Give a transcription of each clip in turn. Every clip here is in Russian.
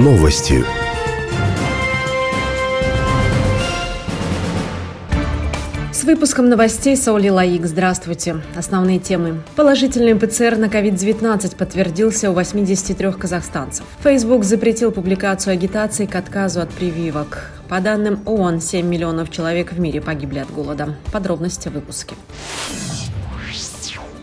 Новости. С выпуском новостей Саули Лаик. Здравствуйте. Основные темы. Положительный ПЦР на COVID-19 подтвердился у 83 казахстанцев. Facebook запретил публикацию агитации к отказу от прививок. По данным ООН, 7 миллионов человек в мире погибли от голода. Подробности в выпуске.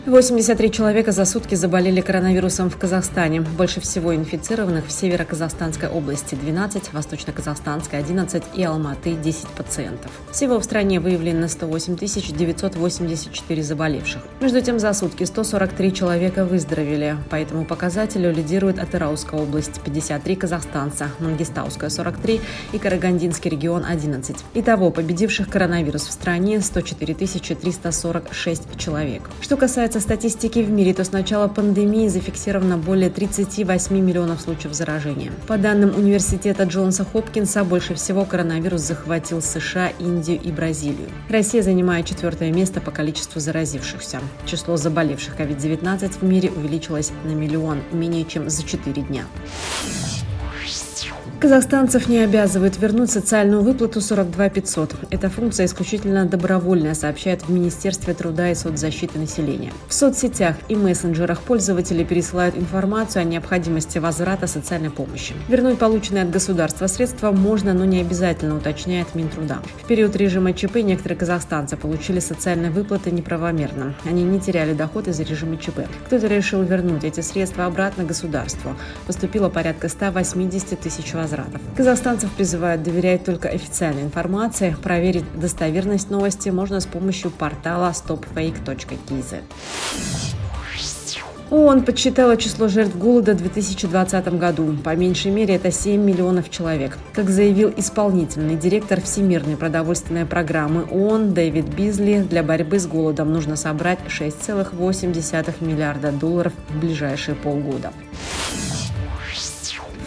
83 человека за сутки заболели коронавирусом в Казахстане. Больше всего инфицированных в Северо-Казахстанской области 12, Восточно-Казахстанской 11 и Алматы 10 пациентов. Всего в стране выявлено 108 984 заболевших. Между тем, за сутки 143 человека выздоровели. По этому показателю лидирует Атырауская область 53 казахстанца, Мангистауская 43 и Карагандинский регион 11. Итого, победивших коронавирус в стране 104 346 человек. Что касается касается статистики в мире, то с начала пандемии зафиксировано более 38 миллионов случаев заражения. По данным университета Джонса Хопкинса, больше всего коронавирус захватил США, Индию и Бразилию. Россия занимает четвертое место по количеству заразившихся. Число заболевших COVID-19 в мире увеличилось на миллион менее чем за 4 дня. Казахстанцев не обязывают вернуть социальную выплату 42 500. Эта функция исключительно добровольная, сообщает в Министерстве труда и соцзащиты населения. В соцсетях и мессенджерах пользователи пересылают информацию о необходимости возврата социальной помощи. Вернуть полученные от государства средства можно, но не обязательно, уточняет Минтруда. В период режима ЧП некоторые казахстанцы получили социальные выплаты неправомерно. Они не теряли доход из-за режима ЧП. Кто-то решил вернуть эти средства обратно государству. Поступило порядка 180 тысяч возвратов возвратов. Казахстанцев призывают доверять только официальной информации. Проверить достоверность новости можно с помощью портала stopfake.kz. ООН подсчитала число жертв голода в 2020 году. По меньшей мере, это 7 миллионов человек. Как заявил исполнительный директор Всемирной продовольственной программы ООН Дэвид Бизли, для борьбы с голодом нужно собрать 6,8 миллиарда долларов в ближайшие полгода.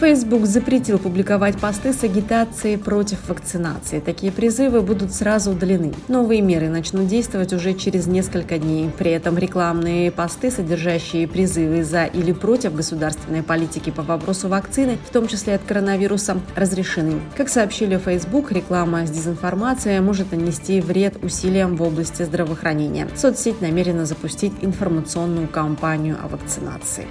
Facebook запретил публиковать посты с агитацией против вакцинации. Такие призывы будут сразу удалены. Новые меры начнут действовать уже через несколько дней. При этом рекламные посты, содержащие призывы за или против государственной политики по вопросу вакцины, в том числе от коронавируса, разрешены. Как сообщили Facebook, реклама с дезинформацией может нанести вред усилиям в области здравоохранения. Соцсеть намерена запустить информационную кампанию о вакцинации.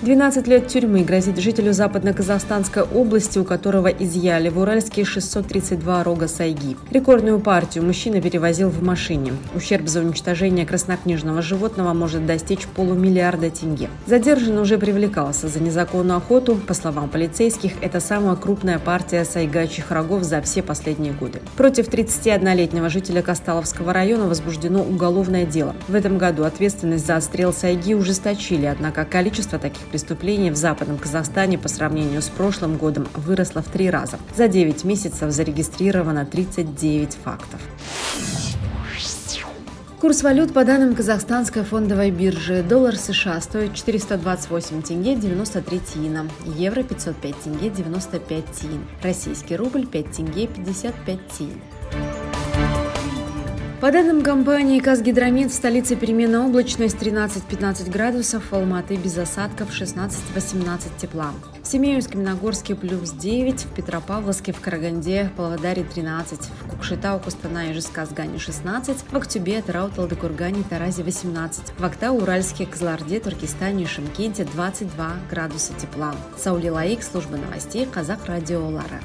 12 лет тюрьмы грозит жителю Западно-Казахстанской области, у которого изъяли в Уральске 632 рога сайги. Рекордную партию мужчина перевозил в машине. Ущерб за уничтожение краснокнижного животного может достичь полумиллиарда тенге. Задержанный уже привлекался за незаконную охоту. По словам полицейских, это самая крупная партия сайгачьих рогов за все последние годы. Против 31-летнего жителя Касталовского района возбуждено уголовное дело. В этом году ответственность за отстрел сайги ужесточили, однако количество таких преступлений в Западном Казахстане по сравнению с прошлым годом выросло в три раза. За 9 месяцев зарегистрировано 39 фактов. Курс валют по данным Казахстанской фондовой биржи. Доллар США стоит 428 тенге 93 тиина. Евро 505 тенге 95 тиин. Российский рубль 5 тенге 55 тиин. По данным компании «Казгидромет» в столице переменная облачность 13-15 градусов, в Алматы без осадков 16-18 тепла. В Семеюске, Каменогорске плюс 9, в Петропавловске, в Караганде, Павлодаре 13, в Кукшетау, Кустана и Жесказгане 16, в Актюбе, Тарауталде, Кургане, Таразе 18, в Актау, Уральске, Кызларде, Туркестане и Шимкенте 22 градуса тепла. Саули Лаик, служба новостей, Казах Радио Лара.